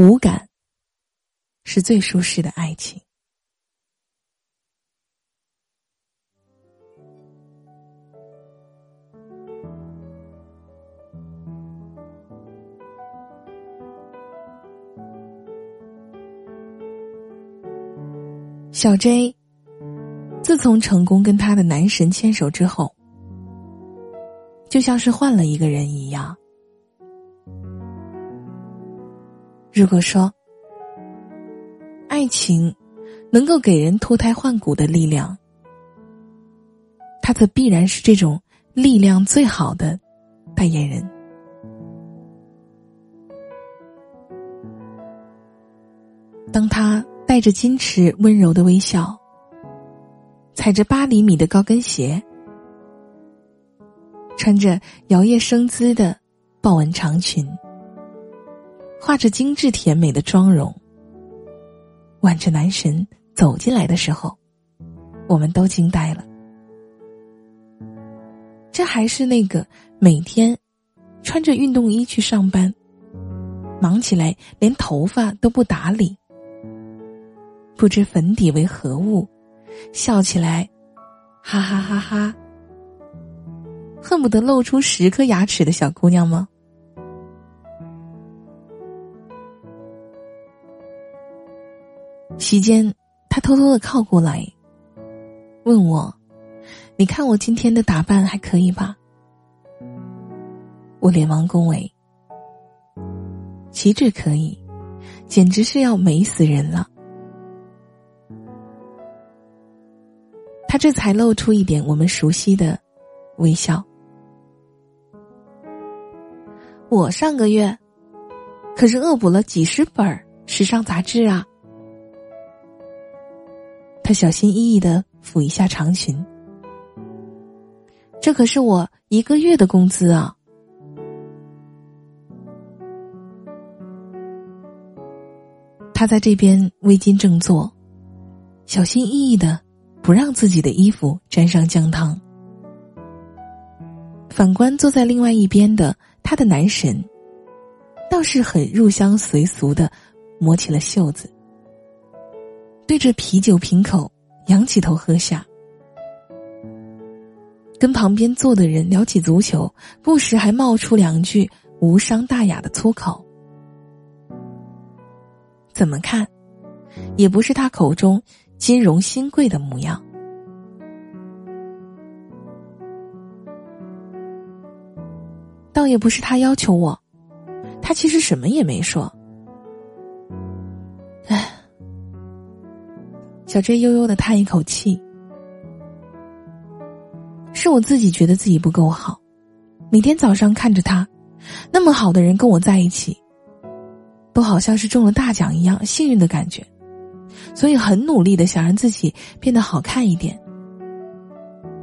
无感是最舒适的爱情。小 J，自从成功跟他的男神牵手之后，就像是换了一个人一样。如果说爱情能够给人脱胎换骨的力量，他则必然是这种力量最好的代言人。当他。带着矜持温柔的微笑，踩着八厘米的高跟鞋，穿着摇曳生姿的豹纹长裙，画着精致甜美的妆容，挽着男神走进来的时候，我们都惊呆了。这还是那个每天穿着运动衣去上班，忙起来连头发都不打理。不知粉底为何物，笑起来，哈哈哈哈，恨不得露出十颗牙齿的小姑娘吗？席间，他偷偷的靠过来，问我：“你看我今天的打扮还可以吧？”我连忙恭维：“岂止可以，简直是要美死人了。”他这才露出一点我们熟悉的微笑。我上个月可是恶补了几十本时尚杂志啊！他小心翼翼的抚一下长裙，这可是我一个月的工资啊！他在这边微襟正坐，小心翼翼的。不让自己的衣服沾上姜汤。反观坐在另外一边的他的男神，倒是很入乡随俗的，摸起了袖子，对着啤酒瓶口仰起头喝下，跟旁边坐的人聊起足球，不时还冒出两句无伤大雅的粗口。怎么看，也不是他口中。金融新贵的模样，倒也不是他要求我，他其实什么也没说。小 J 悠悠的叹一口气，是我自己觉得自己不够好，每天早上看着他，那么好的人跟我在一起，都好像是中了大奖一样幸运的感觉。所以很努力的想让自己变得好看一点、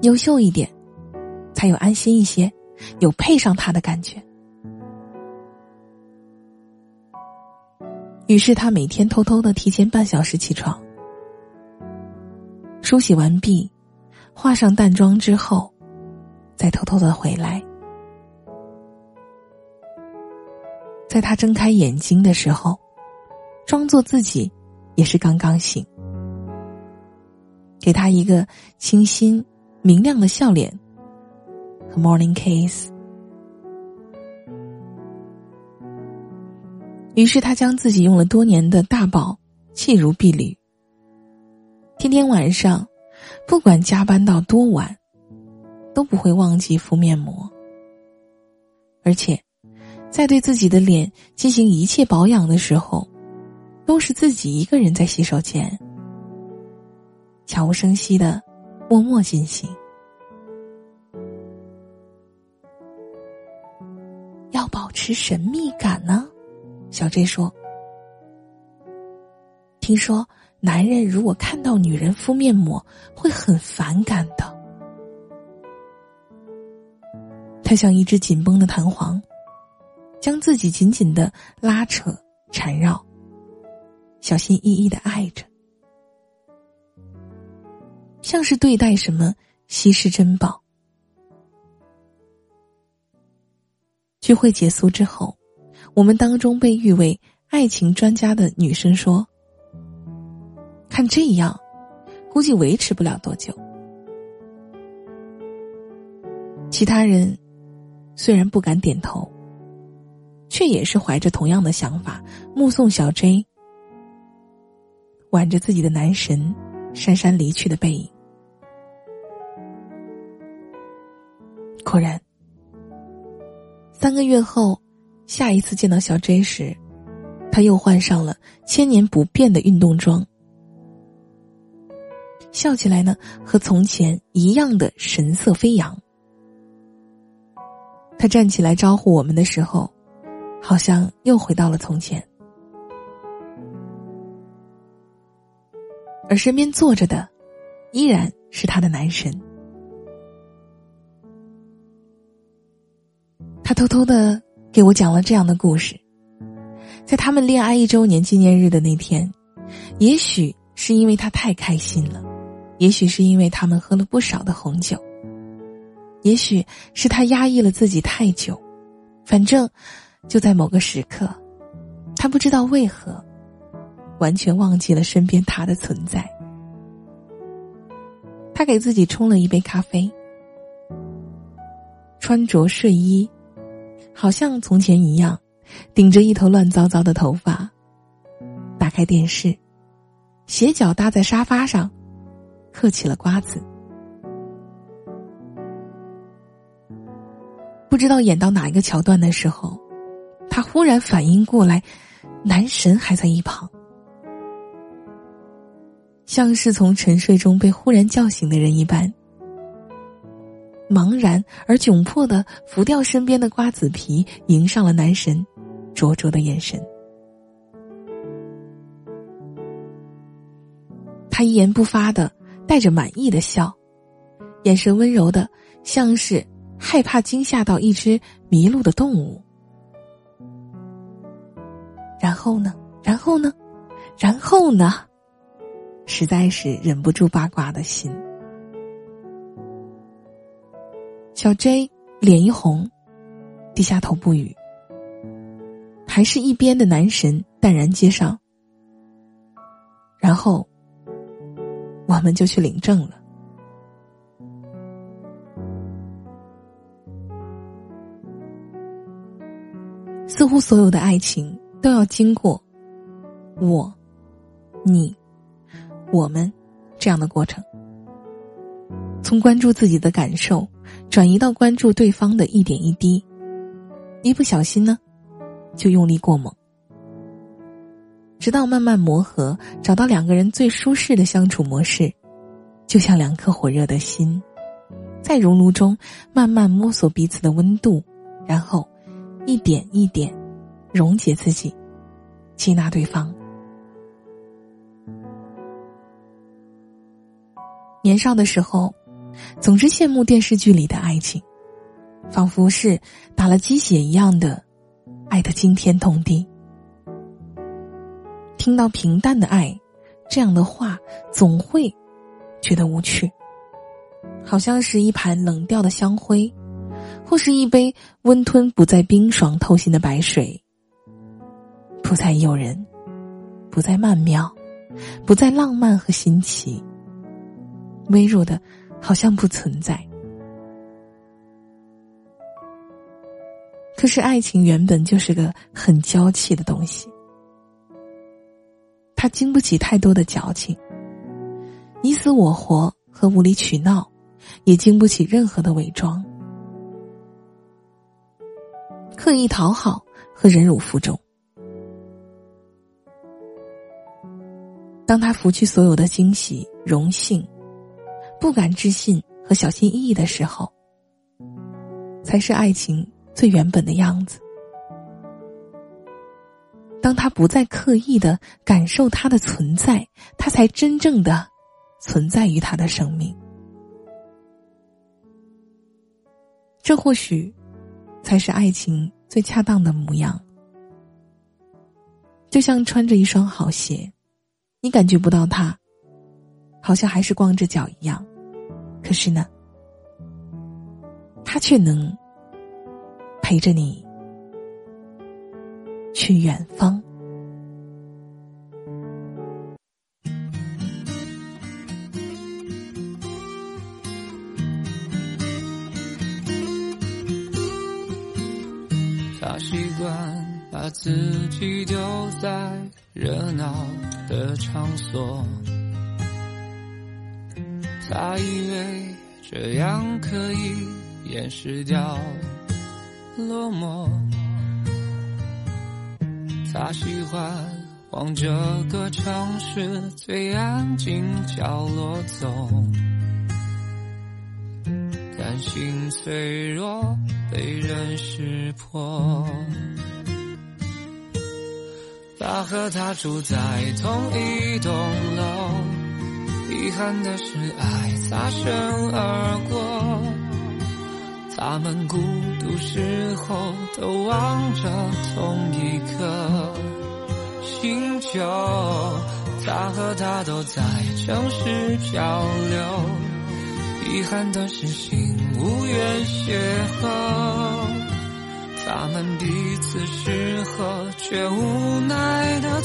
优秀一点，才有安心一些，有配上他的感觉。于是他每天偷偷的提前半小时起床，梳洗完毕，化上淡妆之后，再偷偷的回来。在他睁开眼睛的时候，装作自己。也是刚刚醒，给他一个清新明亮的笑脸和 morning kiss。于是他将自己用了多年的大宝弃如敝履，天天晚上，不管加班到多晚，都不会忘记敷面膜，而且，在对自己的脸进行一切保养的时候。都是自己一个人在洗手间，悄无声息的默默进行。要保持神秘感呢，小 J 说。听说男人如果看到女人敷面膜会很反感的。他像一只紧绷的弹簧，将自己紧紧的拉扯缠绕。小心翼翼的爱着，像是对待什么稀世珍宝。聚会结束之后，我们当中被誉为爱情专家的女生说：“看这样，估计维持不了多久。”其他人虽然不敢点头，却也是怀着同样的想法，目送小 J 挽着自己的男神姗姗离去的背影。果然，三个月后，下一次见到小 J 时，他又换上了千年不变的运动装，笑起来呢，和从前一样的神色飞扬。他站起来招呼我们的时候，好像又回到了从前，而身边坐着的，依然是他的男神。他偷偷的给我讲了这样的故事：在他们恋爱一周年纪念日的那天，也许是因为他太开心了，也许是因为他们喝了不少的红酒。也许是他压抑了自己太久，反正就在某个时刻，他不知道为何，完全忘记了身边他的存在。他给自己冲了一杯咖啡，穿着睡衣，好像从前一样，顶着一头乱糟糟的头发，打开电视，斜脚搭在沙发上，嗑起了瓜子。不知道演到哪一个桥段的时候，他忽然反应过来，男神还在一旁，像是从沉睡中被忽然叫醒的人一般，茫然而窘迫的拂掉身边的瓜子皮，迎上了男神灼灼的眼神。他一言不发的带着满意的笑，眼神温柔的像是。害怕惊吓到一只迷路的动物，然后呢？然后呢？然后呢？实在是忍不住八卦的心。小 J 脸一红，低下头不语。还是一边的男神淡然接上，然后我们就去领证了。似乎所有的爱情都要经过我、你、我们这样的过程，从关注自己的感受转移到关注对方的一点一滴，一不小心呢，就用力过猛，直到慢慢磨合，找到两个人最舒适的相处模式，就像两颗火热的心，在熔炉中慢慢摸索彼此的温度，然后。一点一点溶解自己，接纳对方。年少的时候，总是羡慕电视剧里的爱情，仿佛是打了鸡血一样的爱的惊天动地。听到平淡的爱这样的话，总会觉得无趣，好像是一盘冷掉的香灰。或是一杯温吞不再冰爽透心的白水，不再诱人，不再曼妙，不再浪漫和新奇，微弱的，好像不存在。可是爱情原本就是个很娇气的东西，他经不起太多的矫情，你死我活和无理取闹，也经不起任何的伪装。刻意讨好和忍辱负重，当他拂去所有的惊喜、荣幸、不敢置信和小心翼翼的时候，才是爱情最原本的样子。当他不再刻意的感受他的存在，他才真正的存在于他的生命。这或许。才是爱情最恰当的模样，就像穿着一双好鞋，你感觉不到它，好像还是光着脚一样，可是呢，它却能陪着你去远方。他习惯把自己丢在热闹的场所他以为这样可以掩饰掉落寞。他喜欢往这个城市最安静角落走。担心脆弱被人识破。他和她住在同一栋楼，遗憾的是爱擦身而过。他们孤独时候都望着同一颗星球。他和她都在城市漂流。遗憾的是，心无缘邂逅，他们彼此适合，却无奈的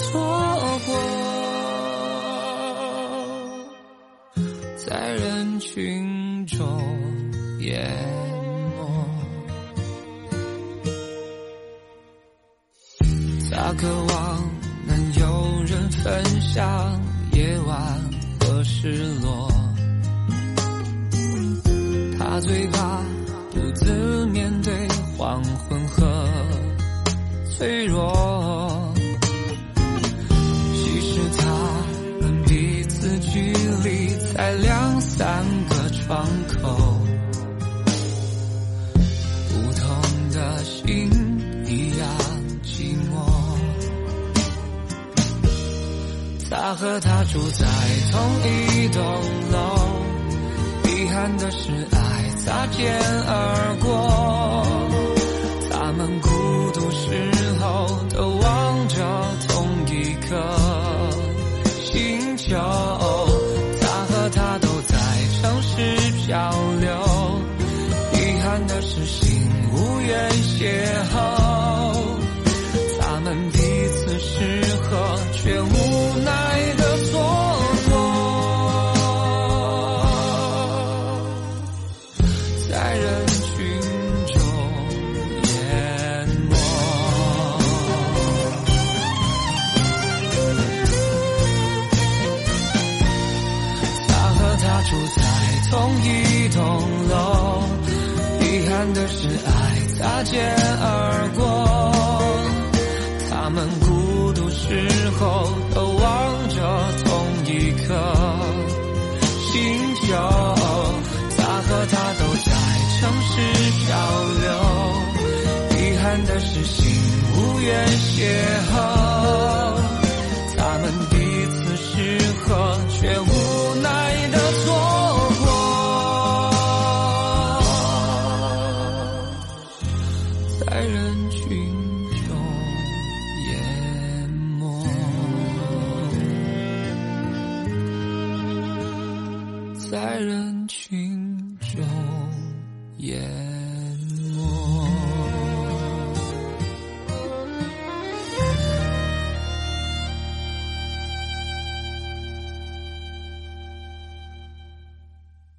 和脆弱。其实他们彼此距离才两三个窗口，不同的心一样寂寞。他和她住在同一栋楼。遗憾的是，爱擦肩而过。的星球。他和她都在城市漂流。时候都望着同一颗星球，他和她都在城市漂流。遗憾的是心无缘邂逅，他们彼此适合，却无奈的错过。在人群中，也。